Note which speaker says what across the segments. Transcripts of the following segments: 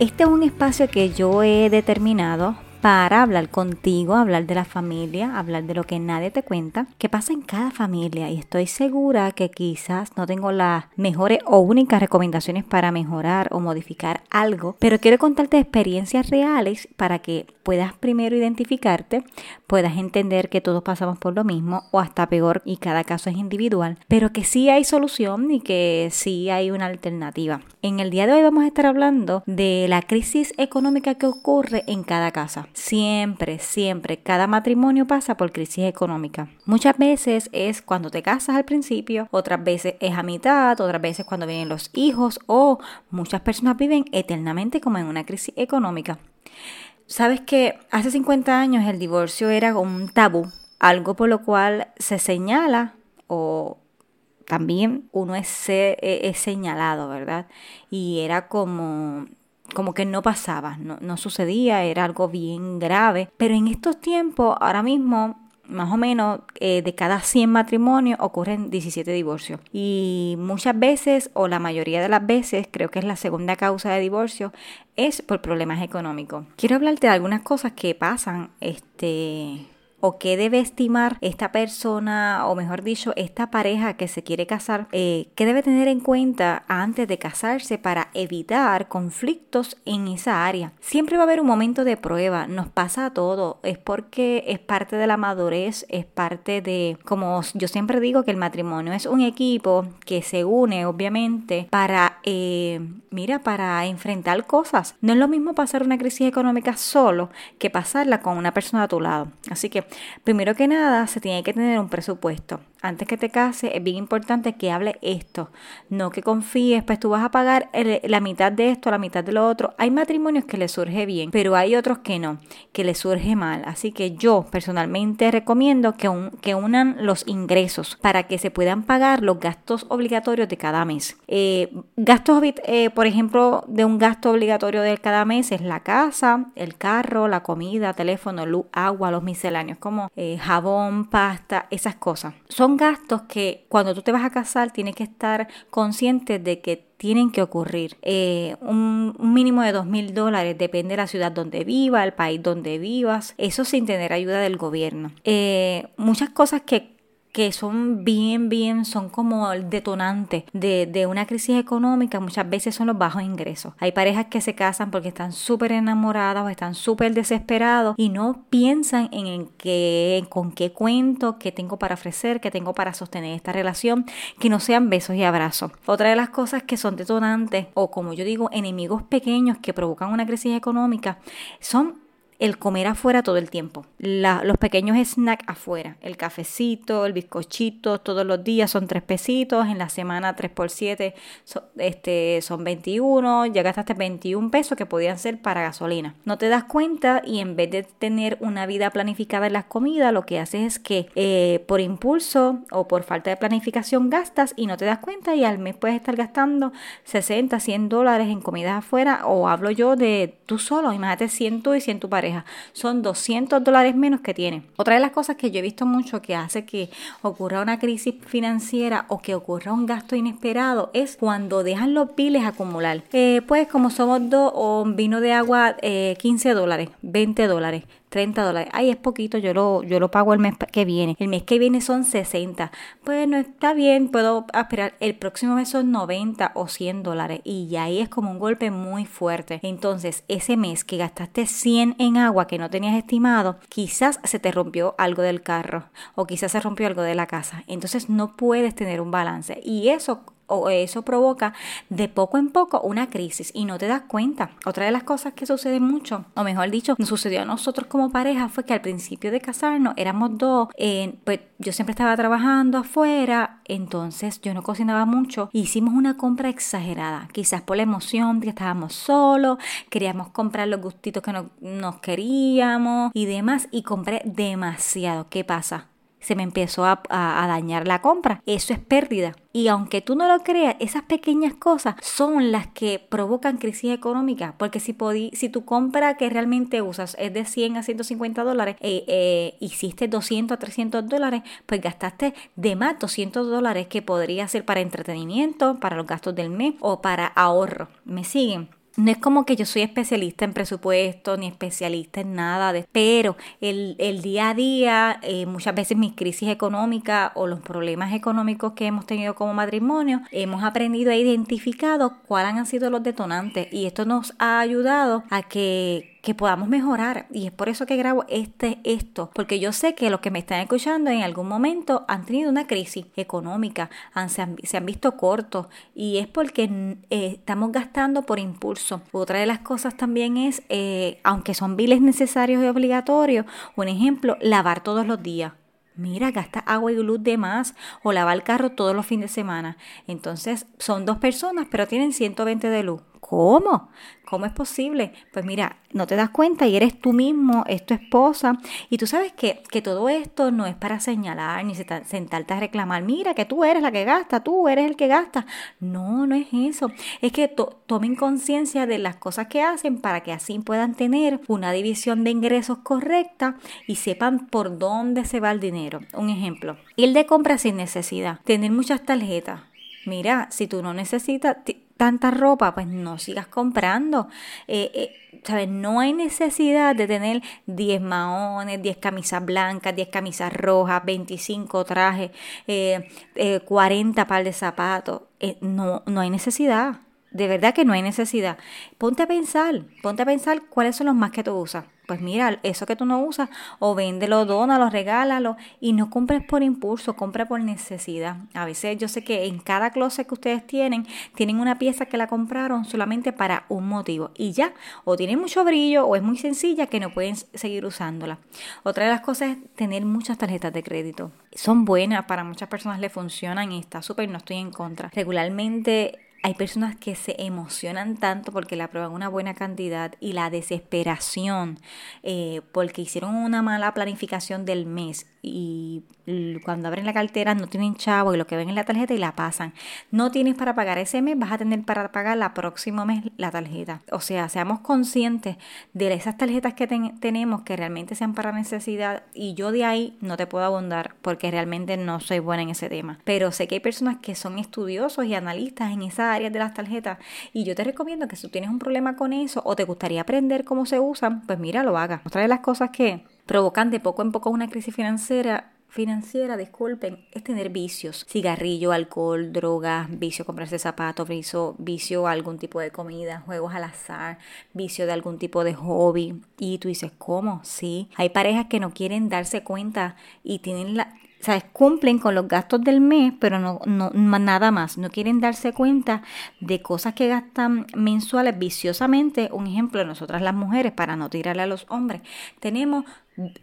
Speaker 1: Este es un espacio que yo he determinado para hablar contigo, hablar de la familia, hablar de lo que nadie te cuenta, que pasa en cada familia y estoy segura que quizás no tengo las mejores o únicas recomendaciones para mejorar o modificar algo, pero quiero contarte experiencias reales para que puedas primero identificarte, puedas entender que todos pasamos por lo mismo o hasta peor y cada caso es individual, pero que sí hay solución y que sí hay una alternativa. En el día de hoy vamos a estar hablando de la crisis económica que ocurre en cada casa. Siempre, siempre, cada matrimonio pasa por crisis económica. Muchas veces es cuando te casas al principio, otras veces es a mitad, otras veces cuando vienen los hijos o muchas personas viven eternamente como en una crisis económica. Sabes que hace 50 años el divorcio era un tabú, algo por lo cual se señala o también uno es, es señalado, ¿verdad? Y era como como que no pasaba, no, sucedía, era algo bien grave. Pero en estos tiempos, ahora mismo, más o menos eh, de cada 100 matrimonios ocurren 17 divorcios. Y muchas veces, o la mayoría de las veces, creo que es la segunda causa de divorcio, es por problemas económicos. Quiero hablarte de algunas cosas que pasan este, o qué debe estimar esta persona, o mejor dicho, esta pareja que se quiere casar, eh, qué debe tener en cuenta antes de casarse para evitar conflictos en esa área. Siempre va a haber un momento de prueba, nos pasa a todo, es porque es parte de la madurez, es parte de, como yo siempre digo, que el matrimonio es un equipo que se une, obviamente, para, eh, mira, para enfrentar cosas. No es lo mismo pasar una crisis económica solo que pasarla con una persona a tu lado. Así que Primero que nada, se tiene que tener un presupuesto. Antes que te cases, es bien importante que hable esto. No que confíes, pues tú vas a pagar la mitad de esto, la mitad de lo otro. Hay matrimonios que les surge bien, pero hay otros que no, que les surge mal. Así que yo personalmente recomiendo que, unan los ingresos para que se puedan pagar los gastos obligatorios de cada mes. Eh, gastos, eh, por ejemplo, de un gasto obligatorio de cada mes es la casa, el carro, la comida, teléfono, luz, agua, los misceláneos como eh, jabón, pasta, esas cosas. Son gastos que cuando tú te vas a casar tienes que estar consciente de que tienen que ocurrir. Eh, un, mínimo de dos mil dólares, depende de la ciudad donde viva, el país donde vivas, eso sin tener ayuda del gobierno. Eh, muchas cosas que que son bien, bien, son como el detonante de, de, una crisis económica, muchas veces son los bajos ingresos. Hay parejas que se casan porque están súper enamoradas o están súper desesperados y no piensan en, qué, con qué cuento, qué tengo para ofrecer, qué tengo para sostener esta relación, que no sean besos y abrazos. Otra de las cosas que son detonantes o como yo digo, enemigos pequeños que provocan una crisis económica son el comer afuera todo el tiempo. los pequeños snacks afuera, el cafecito, el bizcochito, todos los días son tres pesitos, en la semana 3 por 7 este, son 21, ya gastaste 21 pesos que podían ser para gasolina. No te das cuenta y en vez de tener una vida planificada en las comidas, lo que haces es que eh, por impulso o por falta de planificación gastas y no te das cuenta y al mes puedes estar gastando 60, 100 dólares en comidas afuera o hablo yo de tú solo, imagínate 100 y 100 tu pareja son 200 dólares menos que tiene. Otra de las cosas que yo he visto mucho que hace que ocurra una crisis financiera o que ocurra un gasto inesperado es cuando dejan los piles acumular. Eh, pues como somos dos, o vino de agua 15 eh, dólares, 20 dólares. 30 dólares. Ay, es poquito, yo lo, yo lo pago el mes que viene. El mes que viene son 60. Bueno, está bien, puedo esperar. El próximo mes son 90 o 100 dólares. Y ya ahí es como un golpe muy fuerte. Entonces, ese mes que gastaste 100 en agua que no tenías estimado, quizás se te rompió algo del carro o quizás se rompió algo de la casa. Entonces, no puedes tener un balance. Y eso o eso provoca de poco en poco una crisis y no te das cuenta. Otra de las cosas que sucede mucho, o mejor dicho, sucedió a nosotros como pareja fue que al principio de casarnos éramos dos, eh, pues yo siempre estaba trabajando afuera, entonces yo no cocinaba mucho, hicimos una compra exagerada, quizás por la emoción de que estábamos solos, queríamos comprar los gustitos que nos queríamos y demás y compré demasiado. ¿Qué pasa? Se me empezó a, dañar la compra. Eso es pérdida. Y aunque tú no lo creas, esas pequeñas cosas son las que provocan crisis económica. Porque si, si tu compra que realmente usas es de 100 a 150 dólares, eh, eh, hiciste 200 a 300 dólares, pues gastaste de más 200 dólares que podría ser para entretenimiento, para los gastos del mes o para ahorro. ¿Me siguen? No es como que yo soy especialista en presupuesto ni especialista en nada, de, pero el, el día a día, eh, muchas veces mis crisis económicas o los problemas económicos que hemos tenido como matrimonio, hemos aprendido e identificado cuáles han sido los detonantes. Y esto nos ha ayudado a que que podamos mejorar. Y es por eso que grabo este, esto, porque yo sé que los que me están escuchando en algún momento han tenido una crisis económica, han, se, han, visto cortos y es porque eh, estamos gastando por impulso. Otra de las cosas también es, eh, aunque son biles necesarios y obligatorios, un ejemplo, lavar todos los días. Mira, gasta agua y luz de más o lava el carro todos los fines de semana. Entonces son dos personas, pero tienen 120 de luz. ¿Cómo? ¿Cómo es posible? Pues mira, no te das cuenta y eres tú mismo, es tu esposa. Y tú sabes que, que todo esto no es para señalar ni sentarte a reclamar, mira que tú eres la que gasta, tú eres el que gasta. No, no es eso. Es que tomen conciencia de las cosas que hacen para que así puedan tener una división de ingresos correcta y sepan por dónde se va el dinero. Un ejemplo, ir de compra sin necesidad, tener muchas tarjetas. Mira, si tú no necesitas, tanta ropa, pues no sigas comprando. Eh, eh, ¿sabes? No hay necesidad de tener 10 maones, 10 camisas blancas, 10 camisas rojas, 25 trajes, eh, 40 par de zapatos. Eh, no, no hay necesidad. De verdad que no hay necesidad. Ponte a pensar, ponte a pensar cuáles son los más que tú usas pues mira, eso que tú no usas, o véndelo, dónalo, regálalo y no compres por impulso, compra por necesidad. A veces yo sé que en cada closet que ustedes tienen, tienen una pieza que la compraron solamente para un motivo y ya, o tiene mucho brillo o es muy sencilla que no pueden seguir usándola. Otra de las cosas es tener muchas tarjetas de crédito. Son buenas, para muchas personas le funcionan y está súper, no estoy en contra. Regularmente hay personas que se emocionan tanto porque le aprueban una buena cantidad y la desesperación eh, porque hicieron una mala planificación del mes y cuando abren la cartera no tienen chavo y lo que ven en la tarjeta y la pasan. No tienes para pagar ese mes, vas a tener para pagar la próximo mes la tarjeta. O sea, seamos conscientes de esas tarjetas que tenemos que realmente sean para necesidad y yo de ahí no te puedo abundar porque realmente no soy buena en ese tema. Pero sé que hay personas que son estudiosos y analistas en esas áreas de las tarjetas y yo te recomiendo que si tú tienes un problema con eso o te gustaría aprender cómo se usan, pues mira, lo hagas. Otra de las cosas que provocan de poco en poco una crisis financiera financiera, disculpen, es tener vicios, cigarrillo, alcohol, drogas, vicio comprarse zapatos, vicio, vicio algún tipo de comida, juegos al azar, vicio de algún tipo de hobby. Y tú dices, ¿cómo? Sí. Hay parejas que no quieren darse cuenta y tienen la, ¿sabes? Cumplen con los gastos del mes, pero no, no, nada más. No quieren darse cuenta de cosas que gastan mensuales viciosamente. Un ejemplo, nosotras las mujeres, para no tirarle a los hombres, tenemos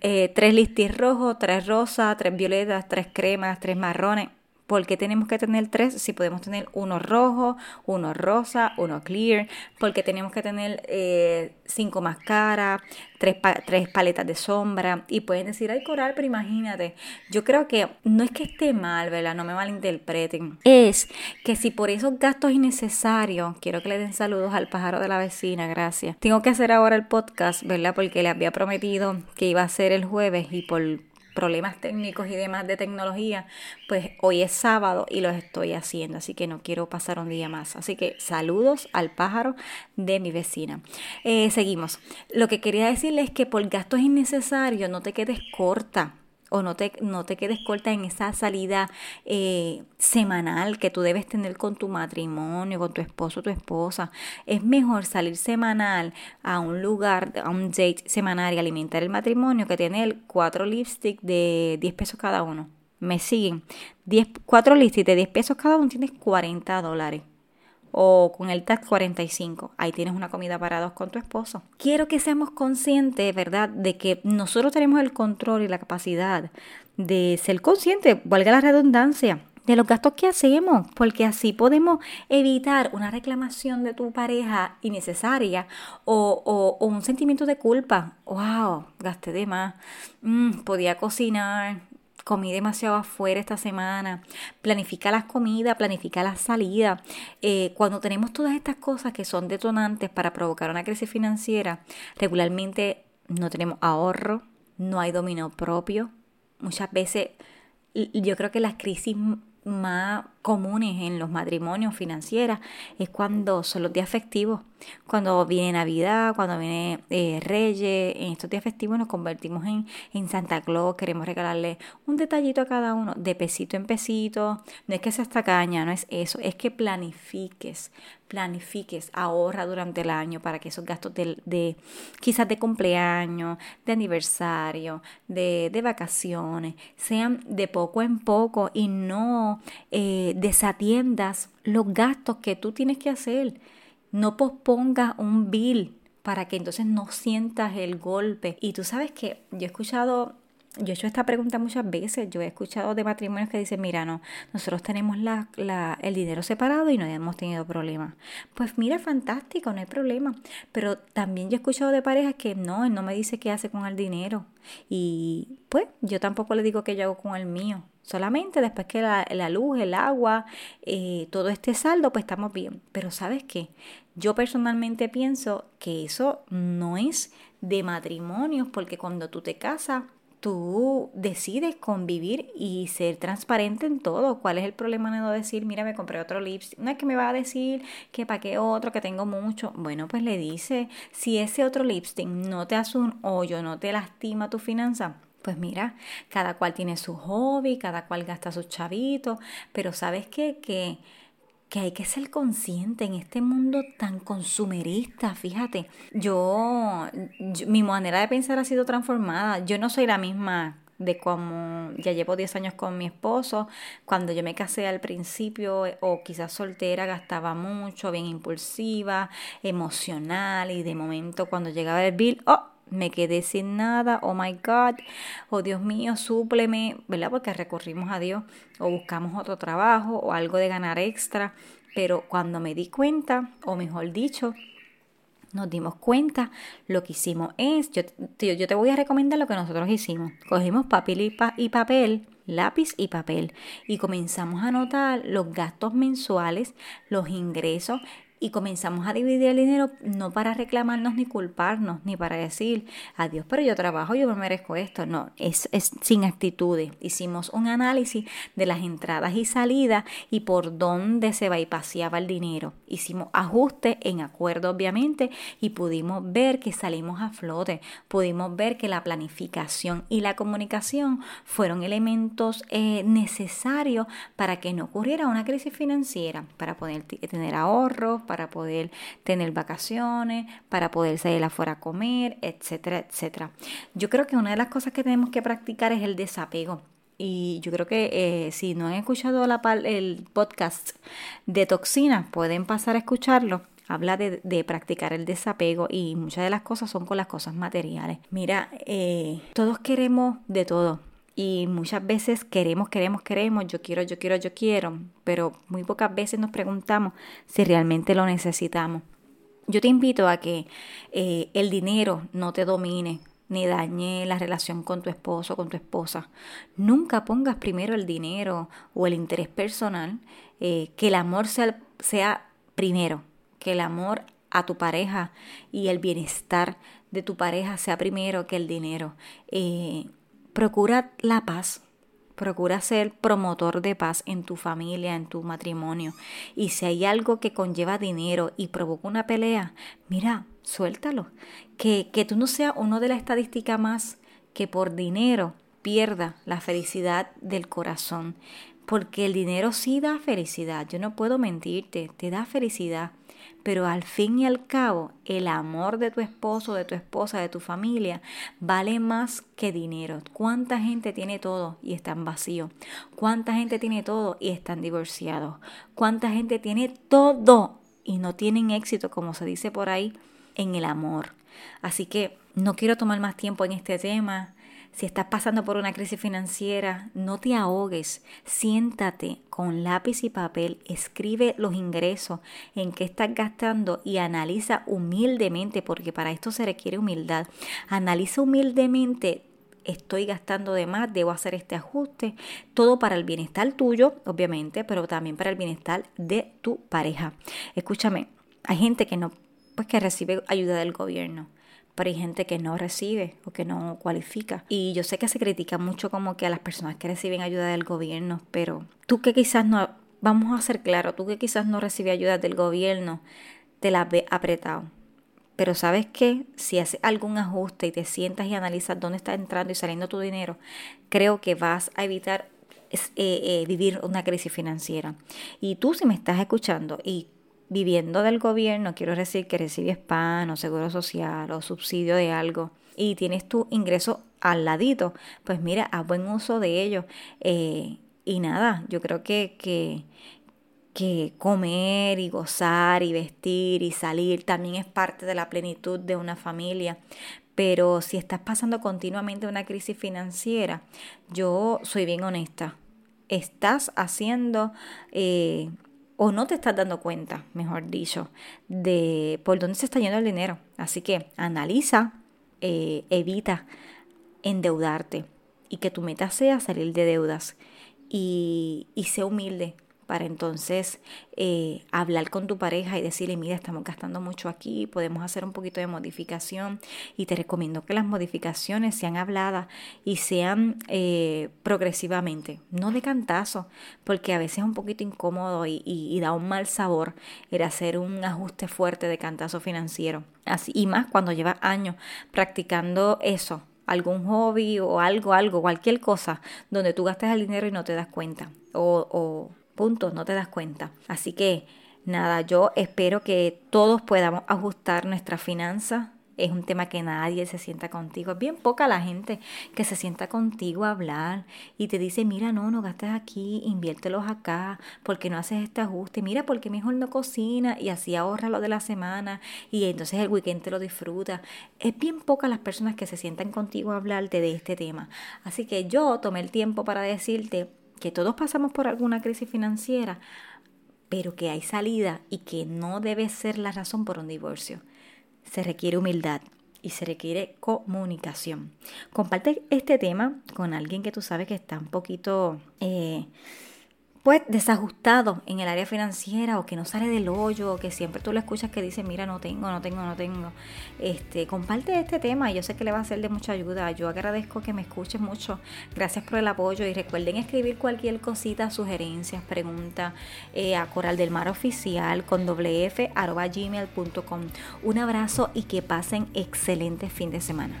Speaker 1: eh, tres listis rojos, tres rosas, tres violetas, tres cremas, tres marrones. ¿Por qué tenemos que tener tres si podemos tener uno rojo, uno rosa, uno clear? Porque tenemos que tener eh, cinco máscaras, tres, tres paletas de sombra. Y pueden decir, ay, coral, pero imagínate. Yo creo que no es que esté mal, ¿verdad? No me malinterpreten. Es que si por esos gastos innecesarios, quiero que le den saludos al pájaro de la vecina, gracias. Tengo que hacer ahora el podcast, ¿verdad? Porque le había prometido que iba a ser el jueves y por problemas técnicos y demás de tecnología, pues hoy es sábado y los estoy haciendo, así que no quiero pasar un día más. Así que saludos al pájaro de mi vecina. Eh, seguimos. Lo que quería decirles es que por gastos innecesarios no te quedes corta o no te, no te quedes corta en esa salida eh, semanal que tú debes tener con tu matrimonio, con tu esposo tu esposa. Es mejor salir semanal a un lugar, a un date semanal y alimentar el matrimonio que tener cuatro lipsticks de 10 pesos cada uno. Me siguen. 10, cuatro lipsticks de 10 pesos cada uno tienes 40 dólares o con el TAC 45. Ahí tienes una comida para dos con tu esposo. Quiero que seamos conscientes, ¿verdad?, de que nosotros tenemos el control y la capacidad de ser conscientes, valga la redundancia, de los gastos que hacemos, porque así podemos evitar una reclamación de tu pareja innecesaria o, un sentimiento de culpa. ¡Wow! Gasté de más. Mm, podía cocinar, comí demasiado afuera esta semana, planifica las comidas, planifica la salida. Eh, cuando tenemos todas estas cosas que son detonantes para provocar una crisis financiera, regularmente no tenemos ahorro, no hay dominio propio. Muchas veces yo creo que las crisis más comunes en los matrimonios financieras es cuando son los días festivos, cuando viene Navidad, cuando viene eh, Reyes, en estos días festivos nos convertimos en, en Santa Claus, queremos regalarle un detallito a cada uno, de pesito en pesito, no es que sea esta caña, no es eso, es que planifiques, planifiques, ahorra durante el año para que esos gastos de, de quizás de cumpleaños, de aniversario, de, de, vacaciones, sean de poco en poco y no eh, desatiendas los gastos que tú tienes que hacer. No pospongas un bill para que entonces no sientas el golpe. Y tú sabes que yo he escuchado yo he hecho esta pregunta muchas veces. Yo he escuchado de matrimonios que dicen, mira, no, nosotros tenemos la, la, el dinero separado y no hemos tenido problemas. Pues mira, fantástico, no hay problema. Pero también yo he escuchado de parejas que no, él no me dice qué hace con el dinero. Y pues yo tampoco le digo qué yo hago con el mío. Solamente después que la, luz, el agua, eh, todo esté saldo, pues estamos bien. Pero sabes qué? Yo personalmente pienso que eso no es de matrimonios, porque cuando tú te casas, tú decides convivir y ser transparente en todo. ¿Cuál es el problema de no decir, mira, me compré otro lipstick? No es que me va a decir que para qué otro, que tengo mucho. Bueno, pues le dice, si ese otro lipstick no te hace un hoyo, no te lastima tu finanza, pues mira, cada cual tiene su hobby, cada cual gasta sus chavitos, pero ¿sabes qué? Que que hay que ser consciente en este mundo tan consumerista, fíjate. Yo, mi manera de pensar ha sido transformada. Yo no soy la misma de como ya llevo 10 años con mi esposo. Cuando yo me casé al principio o quizás soltera gastaba mucho, bien impulsiva, emocional y de momento cuando llegaba el bill, oh, me quedé sin nada, oh my God, oh Dios mío, súpleme, ¿verdad? Porque recurrimos a Dios o buscamos otro trabajo o algo de ganar extra, pero cuando me di cuenta, o mejor dicho, nos dimos cuenta, lo que hicimos es, yo, yo te voy a recomendar lo que nosotros hicimos. Cogimos papel y, y papel, lápiz y papel y comenzamos a anotar los gastos mensuales, los ingresos y comenzamos a dividir el dinero no para reclamarnos ni culparnos, ni para decir, adiós, pero yo trabajo, yo me merezco esto. No, es, es sin actitudes. Hicimos un análisis de las entradas y salidas y por dónde se va el dinero. Hicimos ajustes en acuerdo, obviamente, y pudimos ver que salimos a flote. Pudimos ver que la planificación y la comunicación fueron elementos eh, necesarios para que no ocurriera una crisis financiera, para poder tener ahorros, para poder tener vacaciones, para poder salir afuera a comer, etcétera, etcétera. Yo creo que una de las cosas que tenemos que practicar es el desapego. Y yo creo que eh, si no han escuchado la, el podcast de toxinas, pueden pasar a escucharlo. Habla de, de, practicar el desapego y muchas de las cosas son con las cosas materiales. Mira, eh, todos queremos de todo y muchas veces queremos, queremos, queremos, yo quiero, yo quiero, yo quiero, pero muy pocas veces nos preguntamos si realmente lo necesitamos. Yo te invito a que eh, el dinero no te domine ni dañe la relación con tu esposo con tu esposa. Nunca pongas primero el dinero o el interés personal, eh, que el amor sea, sea primero, que el amor a tu pareja y el bienestar de tu pareja sea primero que el dinero. Eh, Procura la paz. Procura ser promotor de paz en tu familia, en tu matrimonio. Y si hay algo que conlleva dinero y provoca una pelea, mira, suéltalo. Que, que tú no seas uno de la estadística más que por dinero pierda la felicidad del corazón. Porque el dinero sí da felicidad. Yo no puedo mentirte, te da felicidad pero al fin y al cabo el amor de tu esposo, de tu esposa, de tu familia vale más que dinero. ¿Cuánta gente tiene todo y están vacíos? ¿Cuánta gente tiene todo y están divorciados? ¿Cuánta gente tiene todo y no tienen éxito, como se dice por ahí, en el amor? Así que no quiero tomar más tiempo en este tema. Si estás pasando por una crisis financiera, no te ahogues. Siéntate con lápiz y papel, escribe los ingresos, en qué estás gastando y analiza humildemente, porque para esto se requiere humildad. Analiza humildemente estoy gastando de más, debo hacer este ajuste, todo para el bienestar tuyo, obviamente, pero también para el bienestar de tu pareja. Escúchame, hay gente que no, pues que recibe ayuda del gobierno pero hay gente que no recibe o que no cualifica. Y yo sé que se critica mucho como que a las personas que reciben ayuda del gobierno, pero tú que quizás no vamos a ser claros, tú que quizás no recibes ayuda del gobierno, te la ve apretado. Pero sabes que si haces algún ajuste y te sientas y analizas dónde está entrando y saliendo tu dinero, creo que vas a evitar eh, eh, vivir una crisis financiera. Y tú si me estás escuchando y viviendo del gobierno, quiero decir que recibes PAN o seguro social o subsidio de algo y tienes tu ingreso al ladito, pues mira, haz buen uso de ello. Eh, y nada, yo creo que, que, que comer y gozar y vestir y salir también es parte de la plenitud de una familia. Pero si estás pasando continuamente una crisis financiera, yo soy bien honesta. Estás haciendo eh, o no te estás dando cuenta, mejor dicho, de por dónde se está yendo el dinero. Así que analiza, eh, evita endeudarte y que tu meta sea salir de deudas y, y sé humilde para entonces eh, hablar con tu pareja y decirle, mira, estamos gastando mucho aquí, podemos hacer un poquito de modificación y te recomiendo que las modificaciones sean habladas y sean eh, progresivamente, no de cantazo, porque a veces es un poquito incómodo y, da un mal sabor el hacer un ajuste fuerte de cantazo financiero. Así, y más cuando llevas años practicando eso, algún hobby o algo, algo, cualquier cosa donde tú gastes el dinero y no te das cuenta. O, o puntos, no te das cuenta. Así que nada, yo espero que todos podamos ajustar nuestra finanzas es un tema que nadie se sienta contigo. Es bien poca la gente que se sienta contigo a hablar y te dice, mira, no, no gastes aquí, inviértelos acá, porque no haces este ajuste, mira, porque mejor no cocina y así ahorra lo de la semana y entonces el weekend te lo disfruta. Es bien poca las personas que se sientan contigo a hablarte de este tema. Así que yo tomé el tiempo para decirte que todos pasamos por alguna crisis financiera, pero que hay salida y que no debe ser la razón por un divorcio se requiere humildad y se requiere comunicación. Comparte este tema con alguien que tú sabes que está un poquito eh, pues desajustado en el área financiera o que no sale del hoyo o que siempre tú lo escuchas que dice mira no tengo, no tengo, no tengo. Este, comparte este tema yo sé que le va a ser de mucha ayuda. Yo agradezco que me escuches mucho. Gracias por el apoyo y recuerden escribir cualquier cosita, sugerencias, preguntas eh, a Coral del Mar Oficial con doble f arroba. Un abrazo y que pasen excelente fin de semana.